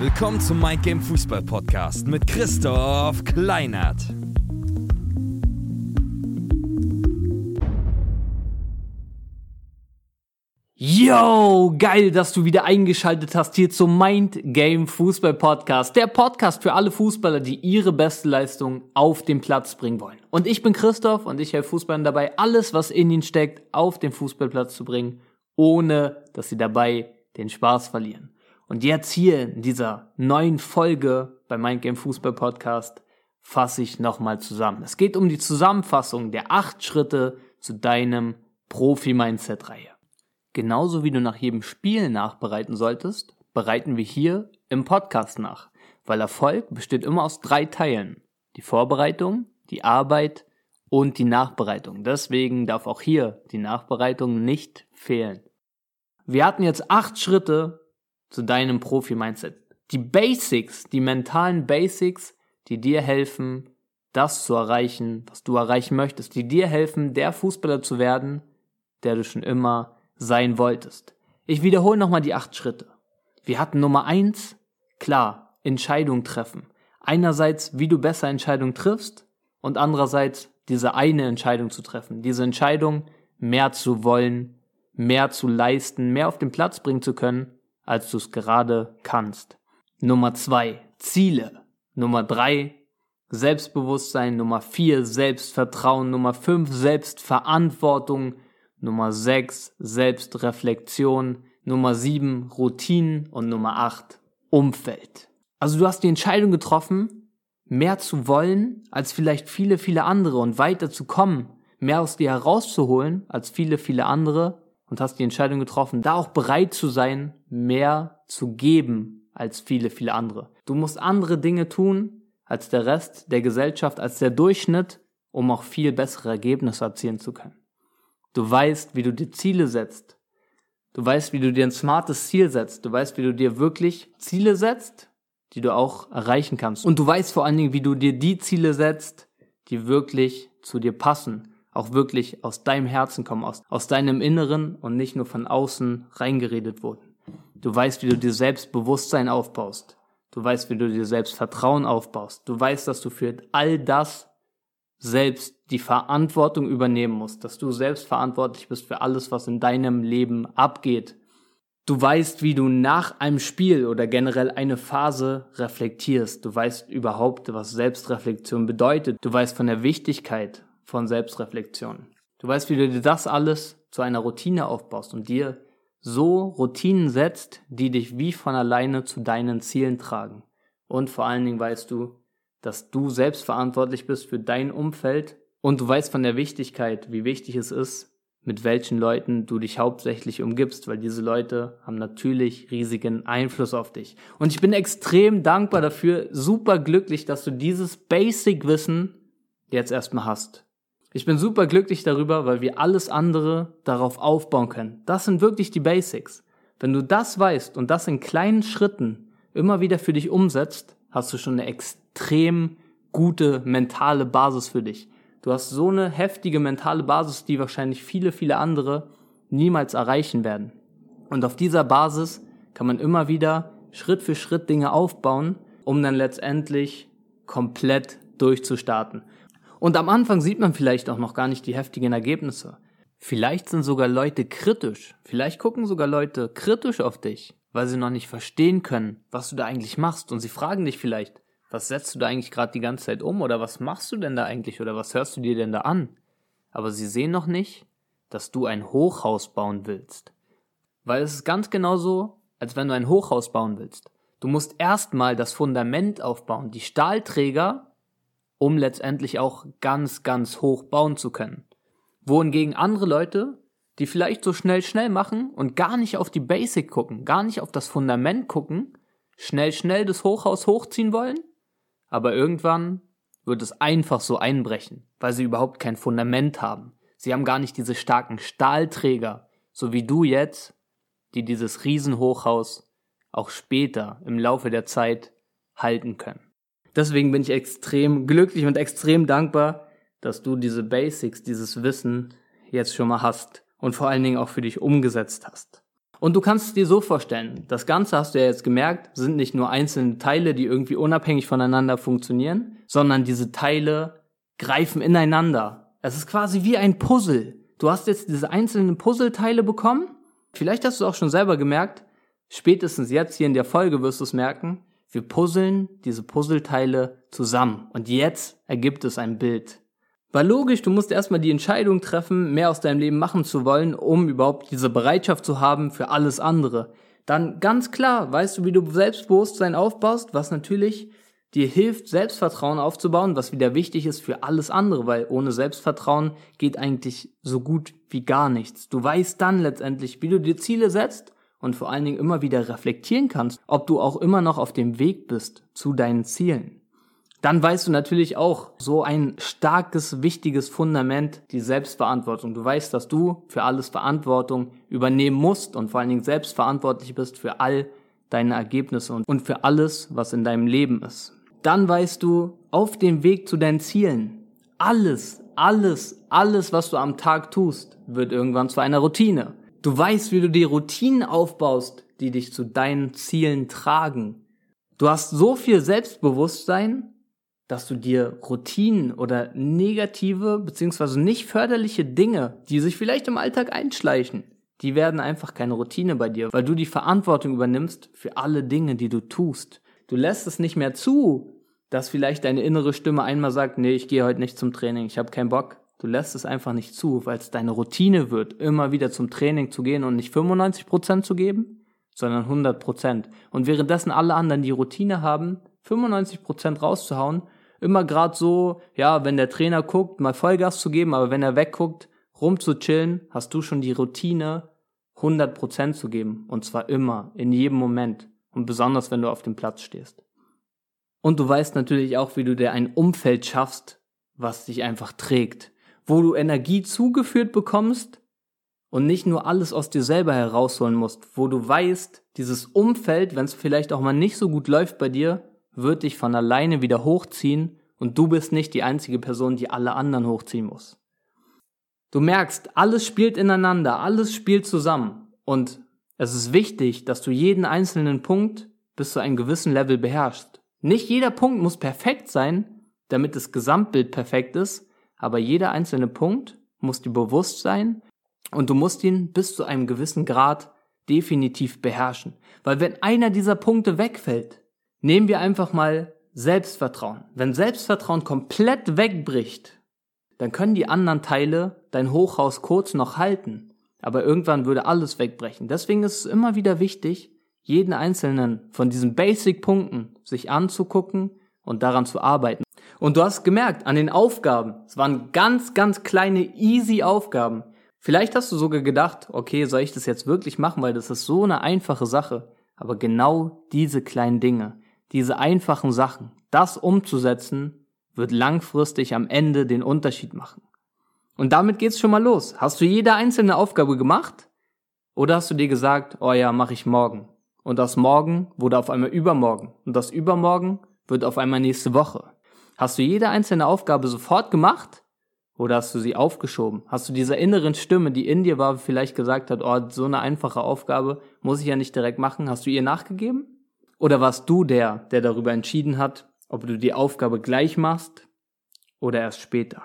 Willkommen zum Mind Game Fußball Podcast mit Christoph Kleinert. Yo, geil, dass du wieder eingeschaltet hast hier zum Mind Game Fußball Podcast. Der Podcast für alle Fußballer, die ihre beste Leistung auf den Platz bringen wollen. Und ich bin Christoph und ich helfe Fußballern dabei, alles, was in ihnen steckt, auf den Fußballplatz zu bringen, ohne dass sie dabei den Spaß verlieren. Und jetzt hier in dieser neuen Folge beim Mind Game Fußball Podcast fasse ich nochmal zusammen. Es geht um die Zusammenfassung der acht Schritte zu deinem Profi-Mindset-Reihe. Genauso wie du nach jedem Spiel nachbereiten solltest, bereiten wir hier im Podcast nach, weil Erfolg besteht immer aus drei Teilen. Die Vorbereitung, die Arbeit und die Nachbereitung. Deswegen darf auch hier die Nachbereitung nicht fehlen. Wir hatten jetzt acht Schritte zu deinem Profi-Mindset. Die Basics, die mentalen Basics, die dir helfen, das zu erreichen, was du erreichen möchtest, die dir helfen, der Fußballer zu werden, der du schon immer sein wolltest. Ich wiederhole nochmal die acht Schritte. Wir hatten Nummer eins, klar, Entscheidung treffen. Einerseits, wie du besser Entscheidungen triffst und andererseits diese eine Entscheidung zu treffen. Diese Entscheidung, mehr zu wollen, mehr zu leisten, mehr auf den Platz bringen zu können, als du es gerade kannst. Nummer zwei, Ziele. Nummer drei, Selbstbewusstsein. Nummer vier, Selbstvertrauen. Nummer fünf, Selbstverantwortung. Nummer sechs, Selbstreflexion. Nummer sieben, Routinen. Und Nummer acht, Umfeld. Also du hast die Entscheidung getroffen, mehr zu wollen als vielleicht viele, viele andere und weiter zu kommen, mehr aus dir herauszuholen als viele, viele andere und hast die Entscheidung getroffen, da auch bereit zu sein, mehr zu geben als viele, viele andere. Du musst andere Dinge tun als der Rest der Gesellschaft, als der Durchschnitt, um auch viel bessere Ergebnisse erzielen zu können. Du weißt, wie du dir Ziele setzt. Du weißt, wie du dir ein smartes Ziel setzt. Du weißt, wie du dir wirklich Ziele setzt, die du auch erreichen kannst. Und du weißt vor allen Dingen, wie du dir die Ziele setzt, die wirklich zu dir passen auch wirklich aus deinem Herzen kommen, aus, aus deinem Inneren und nicht nur von außen reingeredet wurden. Du weißt, wie du dir Selbstbewusstsein aufbaust. Du weißt, wie du dir Selbstvertrauen aufbaust. Du weißt, dass du für all das selbst die Verantwortung übernehmen musst, dass du selbst verantwortlich bist für alles, was in deinem Leben abgeht. Du weißt, wie du nach einem Spiel oder generell eine Phase reflektierst. Du weißt überhaupt, was Selbstreflexion bedeutet. Du weißt von der Wichtigkeit von Selbstreflexion. Du weißt, wie du dir das alles zu einer Routine aufbaust und dir so Routinen setzt, die dich wie von alleine zu deinen Zielen tragen. Und vor allen Dingen weißt du, dass du selbst verantwortlich bist für dein Umfeld und du weißt von der Wichtigkeit, wie wichtig es ist, mit welchen Leuten du dich hauptsächlich umgibst, weil diese Leute haben natürlich riesigen Einfluss auf dich. Und ich bin extrem dankbar dafür, super glücklich, dass du dieses Basic-Wissen jetzt erstmal hast. Ich bin super glücklich darüber, weil wir alles andere darauf aufbauen können. Das sind wirklich die Basics. Wenn du das weißt und das in kleinen Schritten immer wieder für dich umsetzt, hast du schon eine extrem gute mentale Basis für dich. Du hast so eine heftige mentale Basis, die wahrscheinlich viele, viele andere niemals erreichen werden. Und auf dieser Basis kann man immer wieder Schritt für Schritt Dinge aufbauen, um dann letztendlich komplett durchzustarten. Und am Anfang sieht man vielleicht auch noch gar nicht die heftigen Ergebnisse. Vielleicht sind sogar Leute kritisch. Vielleicht gucken sogar Leute kritisch auf dich, weil sie noch nicht verstehen können, was du da eigentlich machst. Und sie fragen dich vielleicht, was setzt du da eigentlich gerade die ganze Zeit um? Oder was machst du denn da eigentlich? Oder was hörst du dir denn da an? Aber sie sehen noch nicht, dass du ein Hochhaus bauen willst. Weil es ist ganz genauso, als wenn du ein Hochhaus bauen willst. Du musst erstmal das Fundament aufbauen, die Stahlträger um letztendlich auch ganz, ganz hoch bauen zu können. Wohingegen andere Leute, die vielleicht so schnell, schnell machen und gar nicht auf die Basic gucken, gar nicht auf das Fundament gucken, schnell, schnell das Hochhaus hochziehen wollen, aber irgendwann wird es einfach so einbrechen, weil sie überhaupt kein Fundament haben. Sie haben gar nicht diese starken Stahlträger, so wie du jetzt, die dieses Riesenhochhaus auch später im Laufe der Zeit halten können. Deswegen bin ich extrem glücklich und extrem dankbar, dass du diese Basics, dieses Wissen jetzt schon mal hast und vor allen Dingen auch für dich umgesetzt hast. Und du kannst es dir so vorstellen, das Ganze hast du ja jetzt gemerkt, sind nicht nur einzelne Teile, die irgendwie unabhängig voneinander funktionieren, sondern diese Teile greifen ineinander. Es ist quasi wie ein Puzzle. Du hast jetzt diese einzelnen Puzzleteile bekommen. Vielleicht hast du auch schon selber gemerkt, spätestens jetzt hier in der Folge wirst du es merken, wir puzzeln diese Puzzleteile zusammen und jetzt ergibt es ein Bild. War logisch, du musst erstmal die Entscheidung treffen, mehr aus deinem Leben machen zu wollen, um überhaupt diese Bereitschaft zu haben für alles andere. Dann ganz klar, weißt du, wie du Selbstbewusstsein aufbaust, was natürlich dir hilft, Selbstvertrauen aufzubauen, was wieder wichtig ist für alles andere, weil ohne Selbstvertrauen geht eigentlich so gut wie gar nichts. Du weißt dann letztendlich, wie du dir Ziele setzt und vor allen Dingen immer wieder reflektieren kannst, ob du auch immer noch auf dem Weg bist zu deinen Zielen. Dann weißt du natürlich auch so ein starkes, wichtiges Fundament, die Selbstverantwortung. Du weißt, dass du für alles Verantwortung übernehmen musst und vor allen Dingen selbstverantwortlich bist für all deine Ergebnisse und für alles, was in deinem Leben ist. Dann weißt du, auf dem Weg zu deinen Zielen, alles, alles, alles, was du am Tag tust, wird irgendwann zu einer Routine. Du weißt, wie du die Routinen aufbaust, die dich zu deinen Zielen tragen. Du hast so viel Selbstbewusstsein, dass du dir Routinen oder negative bzw. nicht förderliche Dinge, die sich vielleicht im Alltag einschleichen, die werden einfach keine Routine bei dir, weil du die Verantwortung übernimmst für alle Dinge, die du tust. Du lässt es nicht mehr zu, dass vielleicht deine innere Stimme einmal sagt, nee, ich gehe heute nicht zum Training, ich habe keinen Bock. Du lässt es einfach nicht zu, weil es deine Routine wird, immer wieder zum Training zu gehen und nicht 95% zu geben, sondern 100%. Und währenddessen alle anderen die Routine haben, 95% rauszuhauen, immer gerade so, ja, wenn der Trainer guckt, mal Vollgas zu geben, aber wenn er wegguckt, rumzuchillen, hast du schon die Routine, 100% zu geben. Und zwar immer, in jedem Moment. Und besonders, wenn du auf dem Platz stehst. Und du weißt natürlich auch, wie du dir ein Umfeld schaffst, was dich einfach trägt. Wo du Energie zugeführt bekommst und nicht nur alles aus dir selber herausholen musst. Wo du weißt, dieses Umfeld, wenn es vielleicht auch mal nicht so gut läuft bei dir, wird dich von alleine wieder hochziehen und du bist nicht die einzige Person, die alle anderen hochziehen muss. Du merkst, alles spielt ineinander, alles spielt zusammen und es ist wichtig, dass du jeden einzelnen Punkt bis zu einem gewissen Level beherrschst. Nicht jeder Punkt muss perfekt sein, damit das Gesamtbild perfekt ist, aber jeder einzelne Punkt muss dir bewusst sein und du musst ihn bis zu einem gewissen Grad definitiv beherrschen. Weil wenn einer dieser Punkte wegfällt, Nehmen wir einfach mal Selbstvertrauen. Wenn Selbstvertrauen komplett wegbricht, dann können die anderen Teile dein Hochhaus kurz noch halten, aber irgendwann würde alles wegbrechen. Deswegen ist es immer wieder wichtig, jeden einzelnen von diesen Basic-Punkten sich anzugucken und daran zu arbeiten. Und du hast gemerkt, an den Aufgaben, es waren ganz, ganz kleine, easy Aufgaben. Vielleicht hast du sogar gedacht, okay, soll ich das jetzt wirklich machen, weil das ist so eine einfache Sache. Aber genau diese kleinen Dinge, diese einfachen Sachen, das umzusetzen, wird langfristig am Ende den Unterschied machen. Und damit geht's schon mal los. Hast du jede einzelne Aufgabe gemacht? Oder hast du dir gesagt, oh ja, mache ich morgen? Und das morgen wurde auf einmal übermorgen. Und das übermorgen wird auf einmal nächste Woche. Hast du jede einzelne Aufgabe sofort gemacht? Oder hast du sie aufgeschoben? Hast du dieser inneren Stimme, die in dir war, vielleicht gesagt hat, oh, so eine einfache Aufgabe muss ich ja nicht direkt machen, hast du ihr nachgegeben? Oder warst du der, der darüber entschieden hat, ob du die Aufgabe gleich machst oder erst später?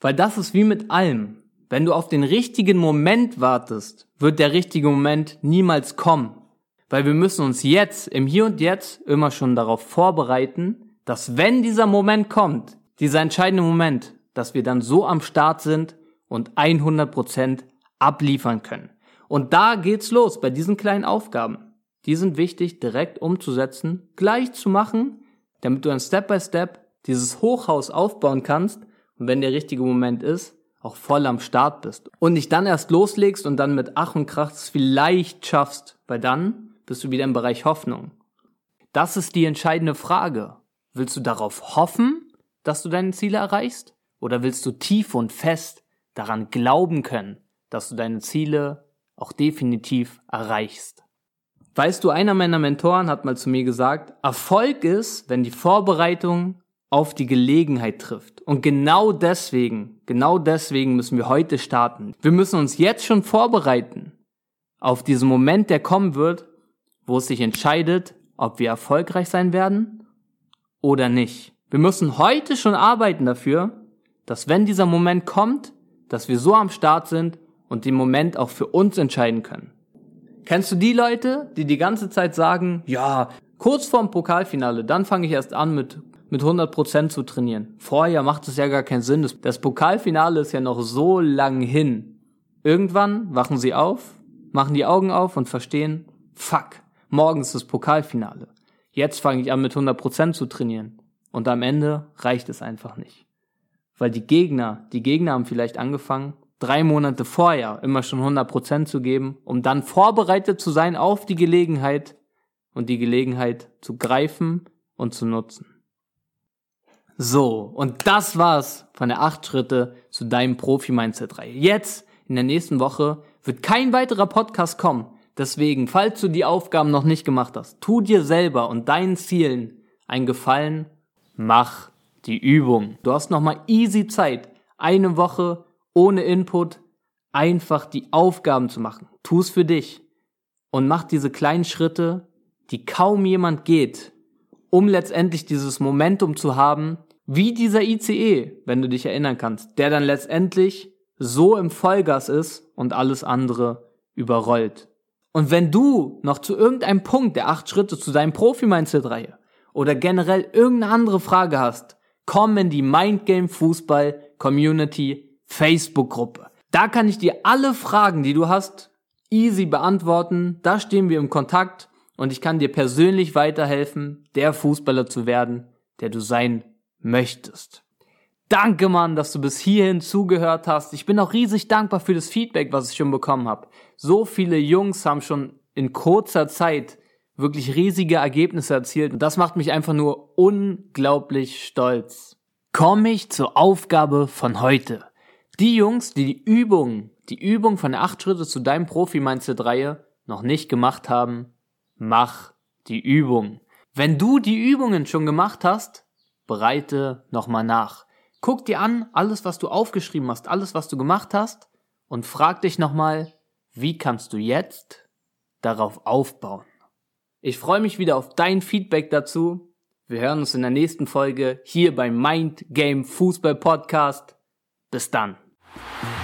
Weil das ist wie mit allem. Wenn du auf den richtigen Moment wartest, wird der richtige Moment niemals kommen. Weil wir müssen uns jetzt, im Hier und Jetzt, immer schon darauf vorbereiten, dass wenn dieser Moment kommt, dieser entscheidende Moment, dass wir dann so am Start sind und 100% abliefern können. Und da geht's los bei diesen kleinen Aufgaben. Die sind wichtig, direkt umzusetzen, gleich zu machen, damit du ein Step by Step dieses Hochhaus aufbauen kannst und wenn der richtige Moment ist, auch voll am Start bist. Und nicht dann erst loslegst und dann mit Ach und Krach es vielleicht schaffst, weil dann bist du wieder im Bereich Hoffnung. Das ist die entscheidende Frage. Willst du darauf hoffen, dass du deine Ziele erreichst? Oder willst du tief und fest daran glauben können, dass du deine Ziele auch definitiv erreichst? Weißt du, einer meiner Mentoren hat mal zu mir gesagt, Erfolg ist, wenn die Vorbereitung auf die Gelegenheit trifft. Und genau deswegen, genau deswegen müssen wir heute starten. Wir müssen uns jetzt schon vorbereiten auf diesen Moment, der kommen wird, wo es sich entscheidet, ob wir erfolgreich sein werden oder nicht. Wir müssen heute schon arbeiten dafür, dass wenn dieser Moment kommt, dass wir so am Start sind und den Moment auch für uns entscheiden können. Kennst du die Leute, die die ganze Zeit sagen, ja, kurz vorm Pokalfinale, dann fange ich erst an mit mit 100% zu trainieren. Vorher macht es ja gar keinen Sinn. Das Pokalfinale ist ja noch so lang hin. Irgendwann wachen sie auf, machen die Augen auf und verstehen, fuck, morgen ist das Pokalfinale. Jetzt fange ich an mit 100% zu trainieren. Und am Ende reicht es einfach nicht. Weil die Gegner, die Gegner haben vielleicht angefangen, drei Monate vorher immer schon 100% zu geben, um dann vorbereitet zu sein auf die Gelegenheit und die Gelegenheit zu greifen und zu nutzen. So, und das war's von der 8 Schritte zu deinem Profi-Mindset-Reihe. Jetzt, in der nächsten Woche, wird kein weiterer Podcast kommen. Deswegen, falls du die Aufgaben noch nicht gemacht hast, tu dir selber und deinen Zielen einen Gefallen, mach die Übung. Du hast nochmal easy Zeit, eine Woche ohne Input, einfach die Aufgaben zu machen. Tu es für dich und mach diese kleinen Schritte, die kaum jemand geht, um letztendlich dieses Momentum zu haben, wie dieser ICE, wenn du dich erinnern kannst, der dann letztendlich so im Vollgas ist und alles andere überrollt. Und wenn du noch zu irgendeinem Punkt der acht Schritte zu deinem Profi-Mindset-Reihe oder generell irgendeine andere Frage hast, komm in die Mindgame Fußball Community Facebook-Gruppe. Da kann ich dir alle Fragen, die du hast, easy beantworten. Da stehen wir im Kontakt und ich kann dir persönlich weiterhelfen, der Fußballer zu werden, der du sein möchtest. Danke, Mann, dass du bis hierhin zugehört hast. Ich bin auch riesig dankbar für das Feedback, was ich schon bekommen habe. So viele Jungs haben schon in kurzer Zeit wirklich riesige Ergebnisse erzielt und das macht mich einfach nur unglaublich stolz. Komme ich zur Aufgabe von heute. Die Jungs, die die Übung, die Übung von der 8 Schritte zu deinem Profi-Mindset-Reihe noch nicht gemacht haben, mach die Übung. Wenn du die Übungen schon gemacht hast, bereite nochmal nach. Guck dir an, alles, was du aufgeschrieben hast, alles, was du gemacht hast und frag dich nochmal, wie kannst du jetzt darauf aufbauen? Ich freue mich wieder auf dein Feedback dazu. Wir hören uns in der nächsten Folge hier beim Mind Game Fußball Podcast. Bis dann. Yeah.